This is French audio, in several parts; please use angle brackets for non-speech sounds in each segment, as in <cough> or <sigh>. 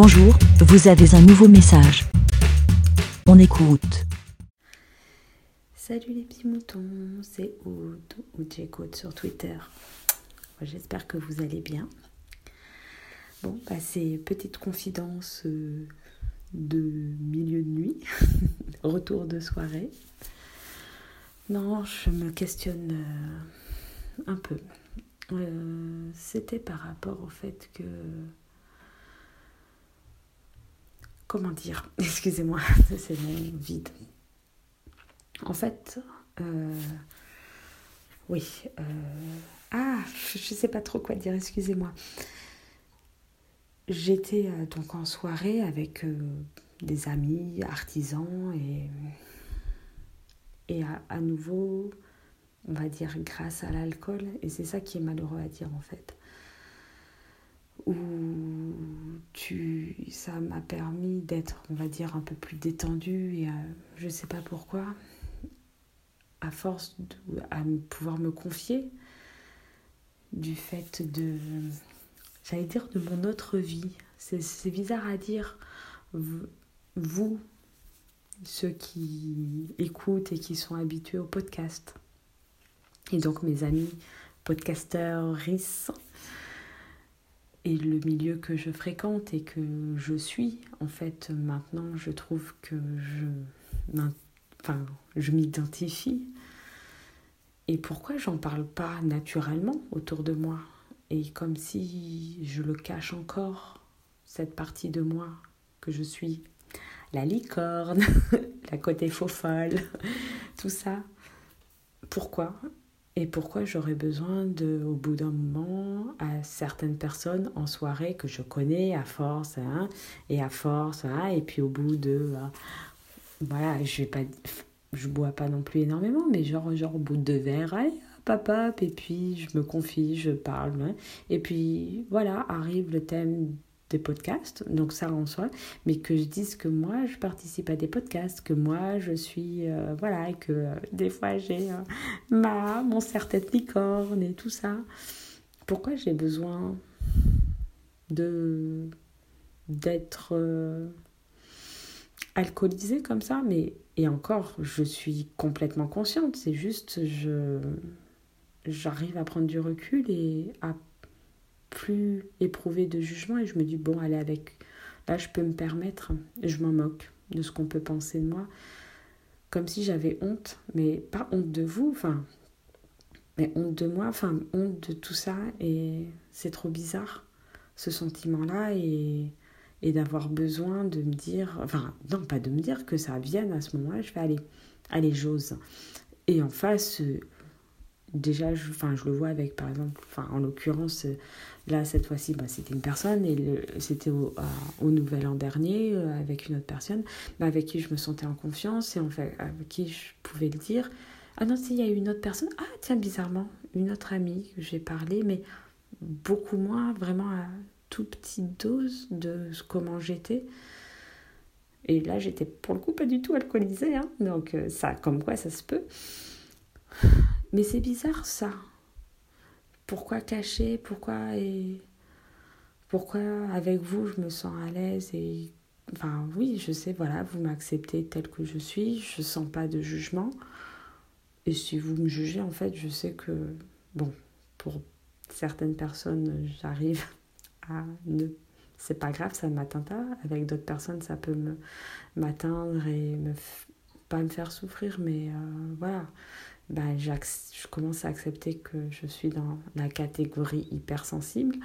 Bonjour, vous avez un nouveau message. On écoute. Salut les petits moutons, c'est Oud, ou j'écoute sur Twitter. J'espère que vous allez bien. Bon, bah, c'est petite confidence euh, de milieu de nuit, <laughs> retour de soirée. Non, je me questionne euh, un peu. Euh, c'était par rapport au fait que comment dire <laughs> Excusez-moi, <laughs> c'est mon vide. En fait, euh, oui. Euh, ah, je ne sais pas trop quoi dire, excusez-moi. J'étais euh, donc en soirée avec des amis, artisans, et, à, nouveau, on va dire grâce à l'alcool, et c'est ça qui est malheureux à dire en fait, tu, ça m'a permis d'être, on va dire, un peu plus détendue et je ne sais pas pourquoi, à force de à pouvoir me confier du fait de, j'allais dire, de mon autre vie. C'est bizarre à dire, vous, ceux qui écoutent et qui sont habitués au podcast, et donc mes amis podcasteurs, RIS, et le milieu que je fréquente et que je suis, en fait, maintenant, je trouve que je, enfin, je m'identifie. Et pourquoi j'en parle pas naturellement autour de moi? Et comme si je le cache encore, cette partie de moi que je suis, la licorne, <laughs> la côté faux folle, <laughs> tout ça. Pourquoi? Et pourquoi j'aurais besoin de, au bout d'un moment, à certaines personnes en soirée que je connais à force, hein, et à force, hein, et puis au bout de, euh, voilà, je vais pas, je bois pas non plus énormément, mais genre, genre au bout de deux verres, papa, et puis je me confie, je parle, hein, et puis voilà, arrive le thème des podcasts, donc ça en soi, mais que je dise que moi je participe à des podcasts, que moi je suis, euh, voilà, et que euh, des fois j'ai euh, ma, mon serre-tête licorne et tout ça. Pourquoi j'ai besoin de d'être alcoolisée comme ça? Mais et encore je suis complètement consciente c'est juste je j'arrive à prendre du recul et à plus éprouvé de jugement et je me dis bon allez avec là je peux me permettre. Je m'en moque de ce qu'on peut penser de moi. Comme si j'avais honte mais pas honte de vous enfin mais honte de moi enfin honte de tout ça. Et c'est trop bizarre ce sentiment là et et d'avoir besoin de me dire enfin non pas de me dire que ça vienne à ce moment-là. Je vais aller allez j'ose. Et en face déjà je, je le vois avec par exemple en l'occurrence là cette fois-ci bah, c'était une personne et c'était au, nouvel an dernier euh, avec une autre personne bah, avec qui je me sentais en confiance et avec qui je pouvais le dire. Ah non s'il y a une autre personne. Ah tiens bizarrement une autre amie que j'ai parlé mais beaucoup moins vraiment à toute petite dose de comment j'étais. Et là j'étais pour le coup pas du tout alcoolisée hein. donc euh, ça comme quoi ça se peut mais c'est bizarre ça. Pourquoi cacher? Pourquoi et pourquoi avec vous je me sens à l'aise et enfin oui, je sais voilà, vous m'acceptez tel que je suis, je sens pas de jugement. Et si vous me jugez en fait, je sais que bon, pour certaines personnes, j'arrive à ne c'est pas grave, ça ne m'atteint pas. Avec d'autres personnes, ça peut m'atteindre et me pas me faire souffrir, mais euh, voilà bah, je commence à accepter que je suis dans la catégorie hypersensible,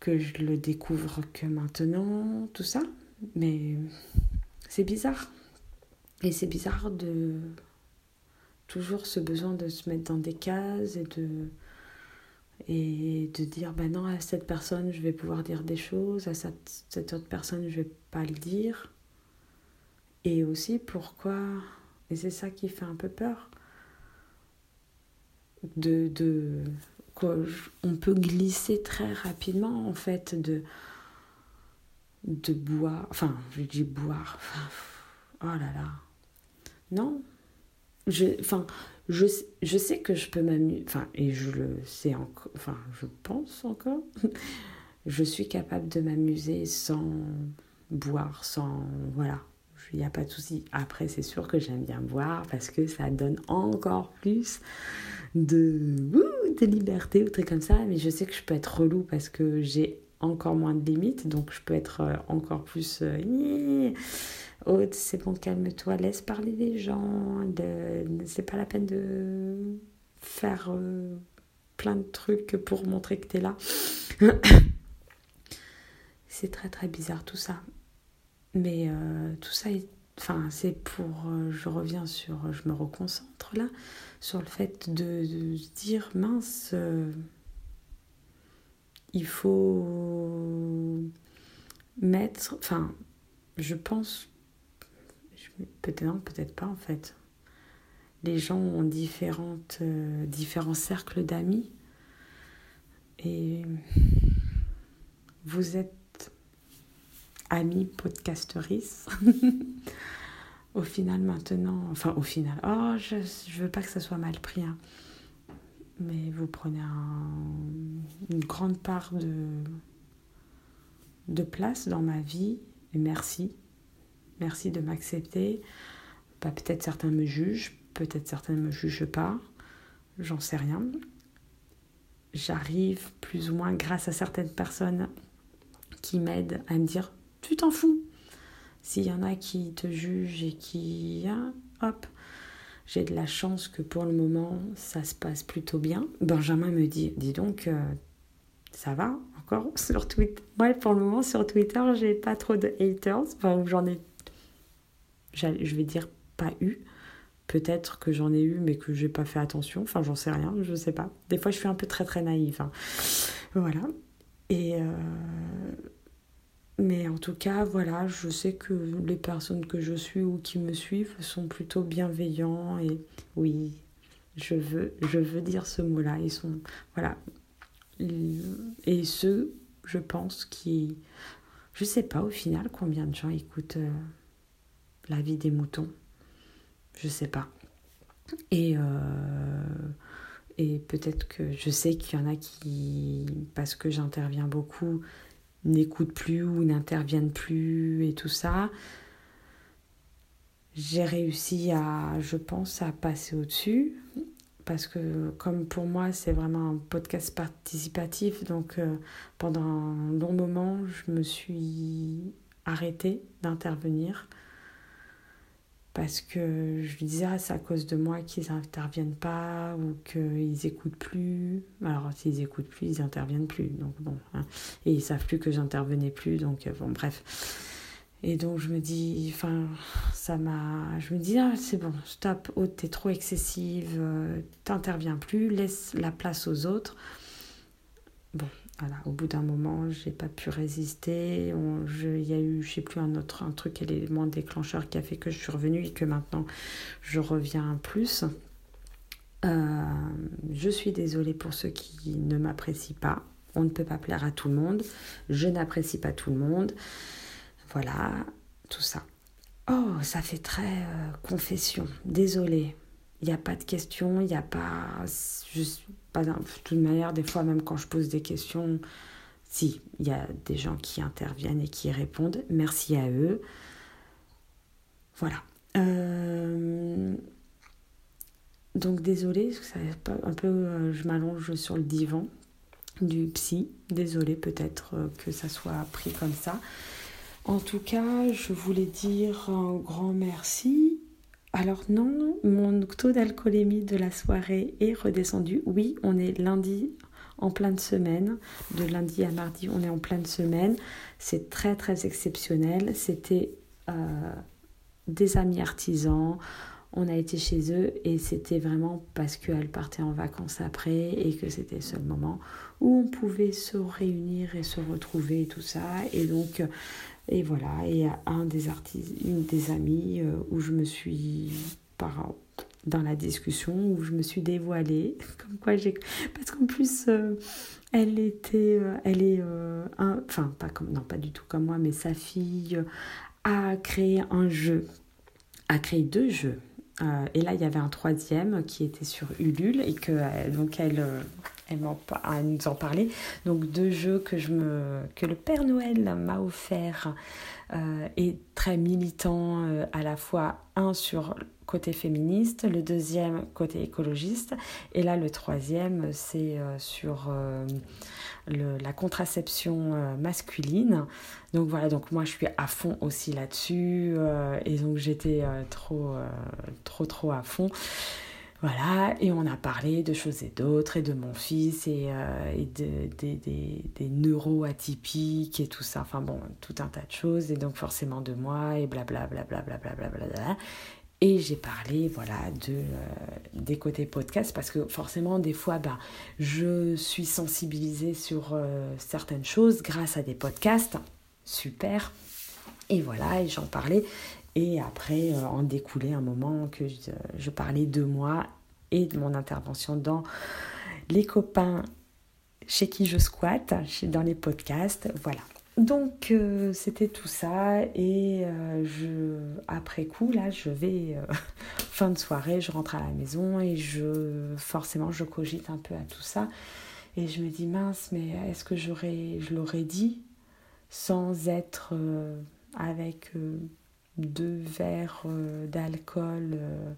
que je le découvre que maintenant, tout ça. Mais c'est bizarre. Et c'est bizarre de toujours ce besoin de se mettre dans des cases et de et de dire ben non à cette personne je vais pouvoir dire des choses à cette, cette autre personne je vais pas le dire et aussi pourquoi et c'est ça qui fait un peu peur. De, de, on peut glisser très rapidement, en fait, de, de boire. Enfin, je dis boire. Oh là là. Non. Je, enfin, je, je sais que je peux m'amuser. Enfin, et je le sais encore. Enfin, je pense encore. <laughs> je suis capable de m'amuser sans boire, sans... Voilà, il n'y a pas de souci. Après, c'est sûr que j'aime bien boire parce que ça donne encore plus de, liberté ou trucs comme ça. Mais je sais que je peux être relou parce que j'ai encore moins de limites. Donc, je peux être euh, encore plus... Euh, oh, c'est bon, calme-toi, laisse parler les gens. De... C'est pas la peine de faire euh, plein de trucs pour montrer que tu es là. <coughs> c'est très très bizarre tout ça. Mais euh, tout ça, enfin, c'est pour. Euh, je reviens sur. Je me reconcentre là sur le fait de, de dire mince, euh, il faut mettre. Enfin, je pense. Peut-être peut-être pas en fait. Les gens ont différentes, différents cercles d'amis. Et vous êtes amie podcasteris. <laughs> au final, maintenant, enfin au final, oh, je ne veux pas que ça soit mal pris, hein. mais vous prenez une grande part de, de place dans ma vie, et merci. Merci de m'accepter. Bah, peut-être certains me jugent, peut-être certains ne me jugent pas, j'en sais rien. J'arrive plus ou moins grâce à certaines personnes qui m'aident à me dire tu t'en fous. S'il y en a qui te jugent et qui... Hein, hop, j'ai de la chance que pour le moment, ça se passe plutôt bien. Benjamin me dit, dis donc, euh, ça va encore <laughs> sur Twitter? Moi, pour le moment, sur Twitter, j'ai pas trop de haters. Enfin, j'en ai, je vais dire, pas eu. Peut-être que j'en ai eu, mais que j'ai pas fait attention. Enfin, j'en sais rien, je sais pas. Des fois, je suis un peu très très naïve. Hein. Voilà. Et... Euh mais en tout cas, voilà, je sais que les personnes que je suis ou qui me suivent sont plutôt bienveillants et oui, je veux, je veux dire ce mot-là. Ils sont, voilà. Et ceux, je pense, qui. Je sais pas au final combien de gens écoutent euh, la vie des moutons. Je sais pas. Et. Euh, et peut-être que je sais qu'il y en a qui, parce que j'interviens beaucoup, n'écoutent plus ou n'interviennent plus et tout ça. J'ai réussi à, je pense, à passer au-dessus. Parce que comme pour moi c'est vraiment un podcast participatif, donc euh, pendant un long moment je me suis arrêtée d'intervenir parce que je lui disais ah, c'est à cause de moi qu'ils n'interviennent pas ou qu'ils écoutent plus. Alors s'ils écoutent plus, ils n'interviennent plus. Donc bon, hein. et ils savent plus que j'intervenais plus. Donc euh, bon, bref. Et donc je me dis, enfin, ça m'a. Je me dis, ah, c'est bon, stop, oh, t'es trop excessive, euh, t'interviens plus, laisse la place aux autres. Bon, voilà, au bout d'un moment, j'ai pas pu résister. Il y a eu, je sais plus, un autre un truc, élément déclencheur qui a fait que je suis revenue et que maintenant je reviens plus. Euh, je suis désolée pour ceux qui ne m'apprécient pas. On ne peut pas plaire à tout le monde. Je n'apprécie pas tout le monde. Voilà, tout ça. Oh, ça fait très euh, confession. Désolée. Il n'y a pas de questions, il n'y a pas. Je, de toute manière, des fois, même quand je pose des questions, si, il y a des gens qui interviennent et qui répondent. Merci à eux. Voilà. Euh, donc, désolée, ça un peu, euh, je m'allonge sur le divan du psy. Désolée, peut-être euh, que ça soit pris comme ça. En tout cas, je voulais dire un grand merci alors non, mon taux d'alcoolémie de la soirée est redescendu. Oui, on est lundi en pleine semaine. De lundi à mardi, on est en pleine semaine. C'est très très exceptionnel. C'était euh, des amis artisans. On a été chez eux et c'était vraiment parce qu'elle partait en vacances après et que c'était le moment où on pouvait se réunir et se retrouver et tout ça. Et donc et voilà, et un des artistes, une des amies euh, où je me suis, par, dans la discussion, où je me suis dévoilée, <laughs> comme quoi j'ai... Parce qu'en plus, euh, elle était, euh, elle est, enfin pas comme, non pas du tout comme moi, mais sa fille a créé un jeu, a créé deux jeux. Et là, il y avait un troisième qui était sur Ulule et que donc elle, elle, nous en parlait. Donc deux jeux que, je me, que le Père Noël m'a offert euh, et très militant euh, à la fois un sur côté féministe, le deuxième côté écologiste et là le troisième c'est euh, sur la contraception masculine. Donc voilà, donc moi je suis à fond aussi là-dessus et donc j'étais trop trop trop à fond. Voilà, et on a parlé de choses et d'autres, et de mon fils, et, euh, et de, des, des neuroatypiques, et tout ça. Enfin bon, tout un tas de choses, et donc forcément de moi, et blablabla. Bla, bla, bla, bla, et j'ai parlé voilà de euh, des côtés podcast parce que forcément des fois bah, je suis sensibilisée sur euh, certaines choses grâce à des podcasts super et voilà et j'en parlais et après, euh, en découlait un moment que je, parlais de moi et de mon intervention dans les copains chez qui je squatte, dans les podcasts. Voilà. Donc euh, c'était tout ça et euh, je après coup là je vais <laughs> fin de soirée je rentre à la maison et je forcément je cogite un peu à tout ça et je me dis mince mais est-ce que j'aurais je l'aurais dit sans être avec deux verres euh, d'alcool euh,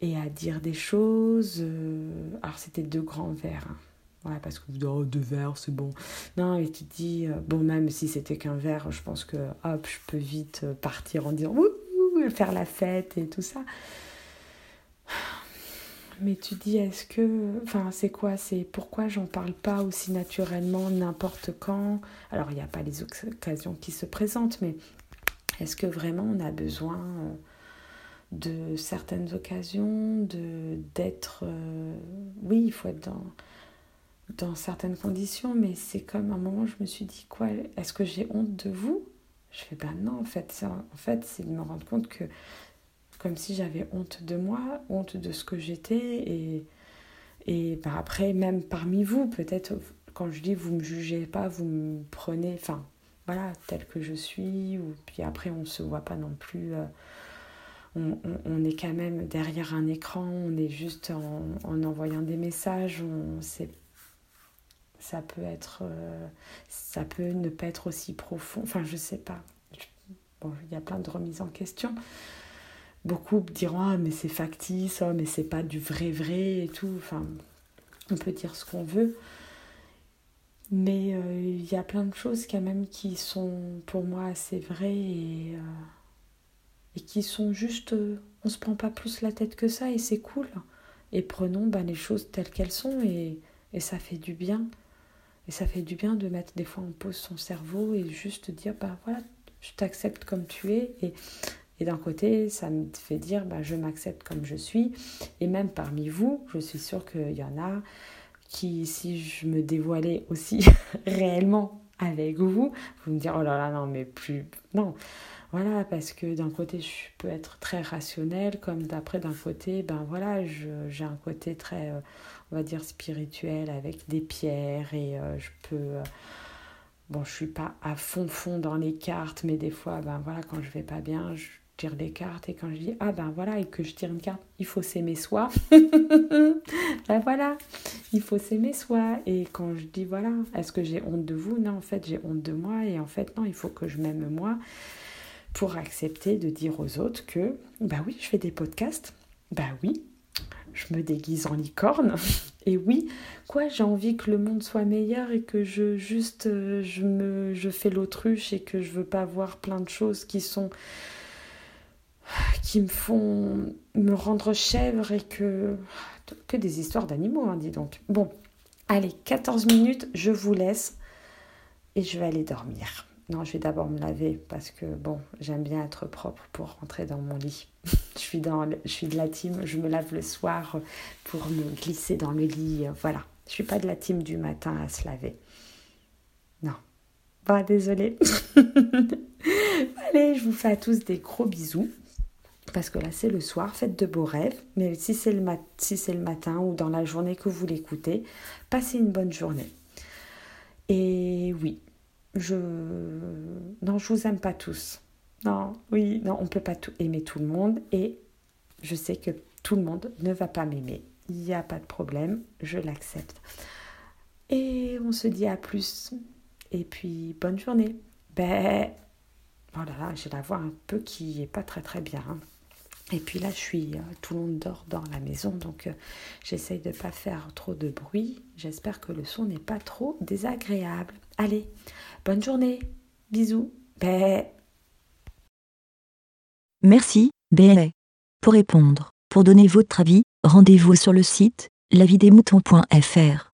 et à dire des choses. Euh, alors c'était deux grands verres. Hein. Voilà, parce que oh, deux verres, c'est bon. Non, et tu te dis, bon, même si c'était qu'un verre, je pense que hop, je peux vite partir en disant faire la fête et tout ça. Mais tu dis, est-ce que. Enfin, c'est quoi? C'est pourquoi j'en parle pas aussi naturellement n'importe quand? Alors, il n'y a pas les occasions qui se présentent, mais est-ce que vraiment on a besoin euh, de certaines occasions, de d'être... Euh, oui, il faut être dans, dans certaines conditions, mais c'est comme un moment, je me suis dit, quoi, est-ce que j'ai honte de vous? Je fais, ben non, en fait, en fait c'est de me rendre compte que comme si j'avais honte de moi, honte de ce que j'étais, et, et ben après, même parmi vous, peut-être, quand je dis vous me jugez pas, vous me prenez, enfin, voilà, tel que je suis, ou puis après on ne se voit pas non plus, euh, on, est quand même derrière un écran, on est juste en, envoyant des messages, on, ça peut être, euh, ça peut ne pas être aussi profond, enfin je sais pas, bon, il y a plein de remises en question. Beaucoup diront ah mais c'est factice, oh, mais c'est pas du vrai vrai et tout, enfin on peut dire ce qu'on veut. Mais euh, il y a plein de choses quand même qui sont pour moi assez vraies et, euh, et qui sont juste... Euh, on se prend pas plus la tête que ça et c'est cool. Et prenons ben, les choses telles qu'elles sont et, et ça fait du bien. Et ça fait du bien de mettre des fois en pause son cerveau et juste dire, bah voilà, je t'accepte comme tu es. Et, et d'un côté, ça me fait dire, bah, je m'accepte comme je suis. Et même parmi vous, je suis sûre qu'il y en a qui, si je me dévoilais aussi <laughs> réellement avec vous, vous me dire oh là là, non, mais plus. Non. Voilà, parce que d'un côté, je peux être très rationnelle, comme d'après, d'un côté, ben voilà, j'ai un côté très, euh, on va dire, spirituel avec des pierres et euh, je peux. Euh, bon, je suis pas à fond, fond dans les cartes, mais des fois, ben voilà, quand je vais pas bien, je tire des cartes et quand je dis ah ben voilà et que je tire une carte il faut s'aimer soi. <laughs> Ben voilà il faut s'aimer soi. Et quand je dis voilà est-ce que j'ai honte de vous? Non en fait j'ai honte de moi et en fait non il faut que je m'aime moi pour accepter de dire aux autres que bah oui je fais des podcasts. Bah oui je me déguise en licorne <laughs> et oui quoi j'ai envie que le monde soit meilleur et que je juste euh, je me je fais l'autruche et que je veux pas voir plein de choses qui sont qui me font me rendre chèvre et que que des histoires d'animaux, hein, dis donc. Bon, allez, 14 minutes, je vous laisse et je vais aller dormir. Non, je vais d'abord me laver parce que bon, j'aime bien être propre pour rentrer dans mon lit. <laughs> je suis dans, je suis de la team, je me lave le soir pour me glisser dans le lit. Voilà, je suis pas de la team du matin à se laver. Non, bah désolée. <laughs> Allez, je vous fais à tous des gros bisous parce que là c'est le soir, faites de beaux rêves, mais si c'est le, si le matin ou dans la journée que vous l'écoutez, passez une bonne journée. Et oui, je... Non, je vous aime pas tous. Non, oui, non, on peut pas tout aimer tout le monde et je sais que tout le monde ne va pas m'aimer. il n'y a pas de problème, je l'accepte. Et on se dit à plus. Et puis, bonne journée. Ben, voilà, j'ai la voix un peu qui est pas très très bien. Et puis là, je suis, euh, tout le monde dort dans la maison, donc euh, j'essaye de ne pas faire trop de bruit. J'espère que le son n'est pas trop désagréable. Allez, bonne journée. Bisous. Ben. Merci, B. Pour répondre, pour donner votre avis, rendez-vous sur le site lavidemouton.fr.